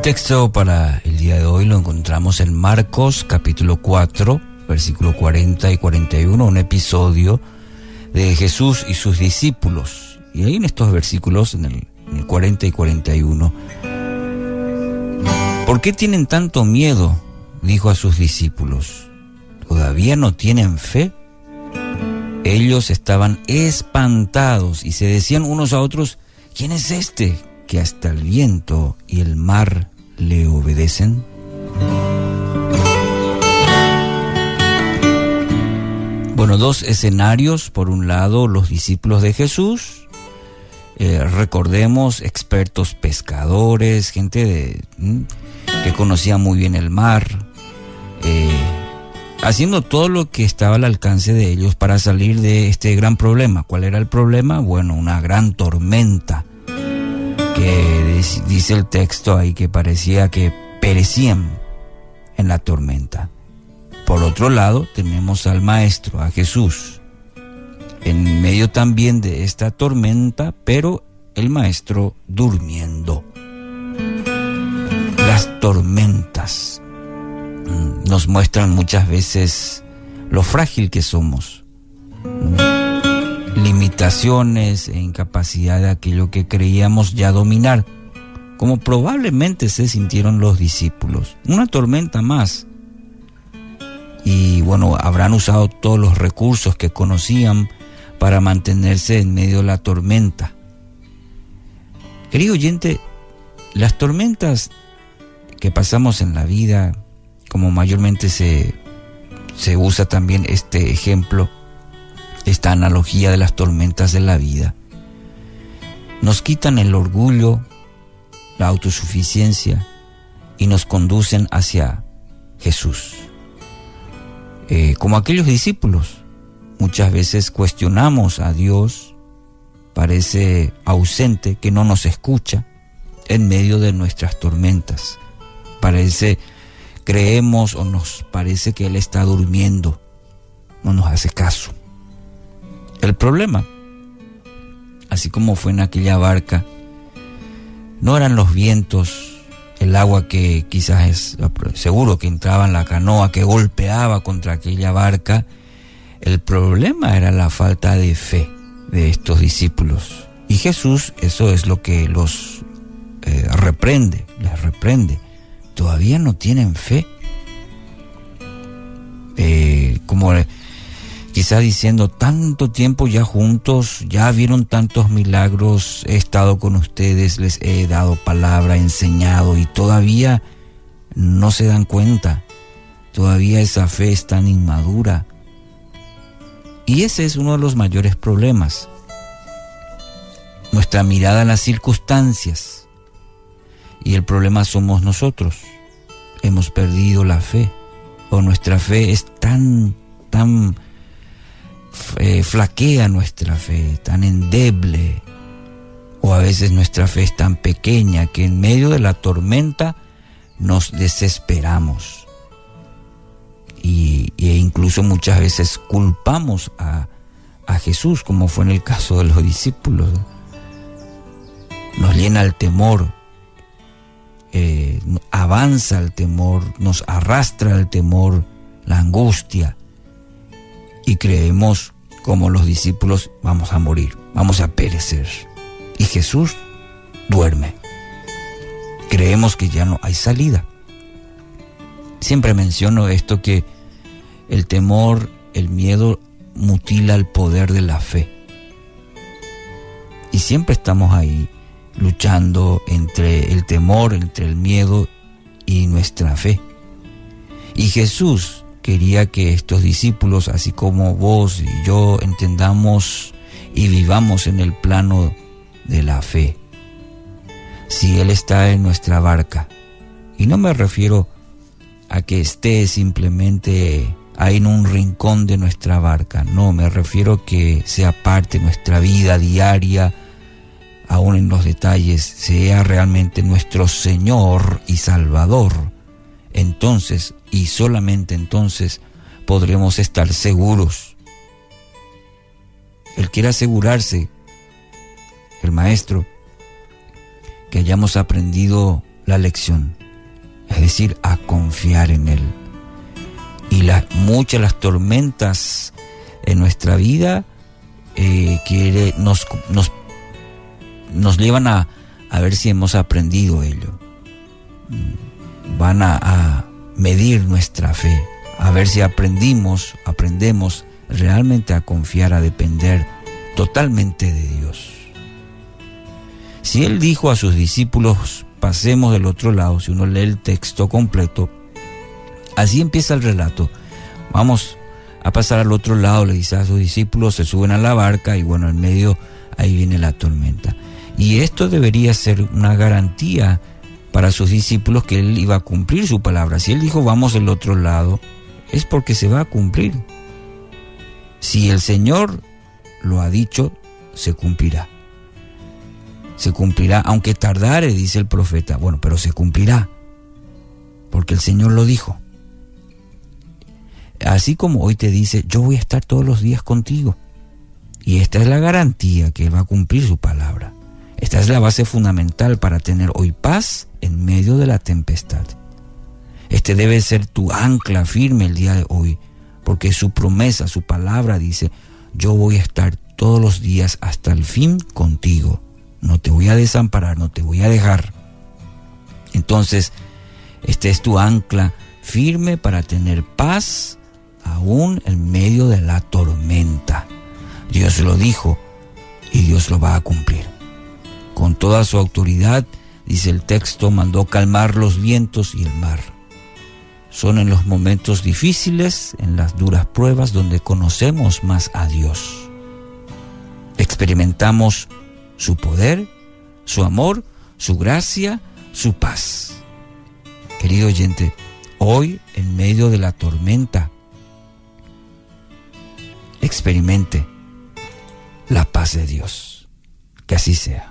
El texto para el día de hoy lo encontramos en Marcos capítulo 4, versículo 40 y 41, un episodio de Jesús y sus discípulos. Y ahí en estos versículos, en el, en el 40 y 41, ¿por qué tienen tanto miedo? dijo a sus discípulos. ¿Todavía no tienen fe? Ellos estaban espantados y se decían unos a otros, ¿quién es este que hasta el viento y el mar le obedecen? Bueno, dos escenarios. Por un lado, los discípulos de Jesús. Eh, recordemos, expertos pescadores, gente que conocía muy bien el mar, eh, haciendo todo lo que estaba al alcance de ellos para salir de este gran problema. ¿Cuál era el problema? Bueno, una gran tormenta que dice el texto ahí que parecía que perecían en la tormenta. Por otro lado, tenemos al Maestro, a Jesús, en medio también de esta tormenta, pero el Maestro durmiendo. Las tormentas mm, nos muestran muchas veces lo frágil que somos, limitaciones e incapacidad de aquello que creíamos ya dominar, como probablemente se sintieron los discípulos. Una tormenta más. Y bueno, habrán usado todos los recursos que conocían para mantenerse en medio de la tormenta. Querido oyente, las tormentas que pasamos en la vida, como mayormente se, se usa también este ejemplo, esta analogía de las tormentas de la vida, nos quitan el orgullo, la autosuficiencia y nos conducen hacia Jesús. Eh, como aquellos discípulos, muchas veces cuestionamos a Dios, parece ausente, que no nos escucha en medio de nuestras tormentas. Parece, creemos o nos parece que Él está durmiendo, no nos hace caso. El problema, así como fue en aquella barca, no eran los vientos, el agua que quizás es seguro que entraba en la canoa, que golpeaba contra aquella barca. El problema era la falta de fe de estos discípulos. Y Jesús eso es lo que los eh, reprende, les reprende. Todavía no tienen fe. Eh, como quizá diciendo, tanto tiempo ya juntos, ya vieron tantos milagros, he estado con ustedes, les he dado palabra, enseñado y todavía no se dan cuenta, todavía esa fe es tan inmadura. Y ese es uno de los mayores problemas, nuestra mirada a las circunstancias. Y el problema somos nosotros, hemos perdido la fe, o nuestra fe es tan, tan eh, flaquea nuestra fe, tan endeble, o a veces nuestra fe es tan pequeña que en medio de la tormenta nos desesperamos. Y, e incluso muchas veces culpamos a, a Jesús, como fue en el caso de los discípulos. Nos llena el temor, eh, avanza el temor, nos arrastra el temor, la angustia y creemos como los discípulos vamos a morir, vamos a perecer. Y Jesús duerme. Creemos que ya no hay salida. Siempre menciono esto que el temor, el miedo mutila el poder de la fe. Y siempre estamos ahí luchando entre el temor, entre el miedo y nuestra fe. Y Jesús quería que estos discípulos, así como vos y yo, entendamos y vivamos en el plano de la fe. Si Él está en nuestra barca, y no me refiero a que esté simplemente ahí en un rincón de nuestra barca, no, me refiero a que sea parte de nuestra vida diaria, aún en los detalles, sea realmente nuestro Señor y Salvador. Entonces y solamente entonces podremos estar seguros. Él quiere asegurarse, el Maestro, que hayamos aprendido la lección, es decir, a confiar en Él. Y las, muchas las tormentas en nuestra vida eh, que nos, nos, nos llevan a, a ver si hemos aprendido ello. Mm, van a medir nuestra fe, a ver si aprendimos, aprendemos realmente a confiar, a depender totalmente de Dios. Si Él dijo a sus discípulos, pasemos del otro lado, si uno lee el texto completo, así empieza el relato. Vamos a pasar al otro lado, le dice a sus discípulos, se suben a la barca y bueno, en medio ahí viene la tormenta. Y esto debería ser una garantía para sus discípulos que Él iba a cumplir su palabra. Si Él dijo, vamos del otro lado, es porque se va a cumplir. Si el Señor lo ha dicho, se cumplirá. Se cumplirá, aunque tardare, dice el profeta. Bueno, pero se cumplirá, porque el Señor lo dijo. Así como hoy te dice, yo voy a estar todos los días contigo. Y esta es la garantía que Él va a cumplir su palabra. Esta es la base fundamental para tener hoy paz en medio de la tempestad. Este debe ser tu ancla firme el día de hoy, porque su promesa, su palabra dice, yo voy a estar todos los días hasta el fin contigo. No te voy a desamparar, no te voy a dejar. Entonces, este es tu ancla firme para tener paz aún en medio de la tormenta. Dios lo dijo y Dios lo va a cumplir. Con toda su autoridad, dice el texto, mandó calmar los vientos y el mar. Son en los momentos difíciles, en las duras pruebas, donde conocemos más a Dios. Experimentamos su poder, su amor, su gracia, su paz. Querido oyente, hoy en medio de la tormenta, experimente la paz de Dios. Que así sea.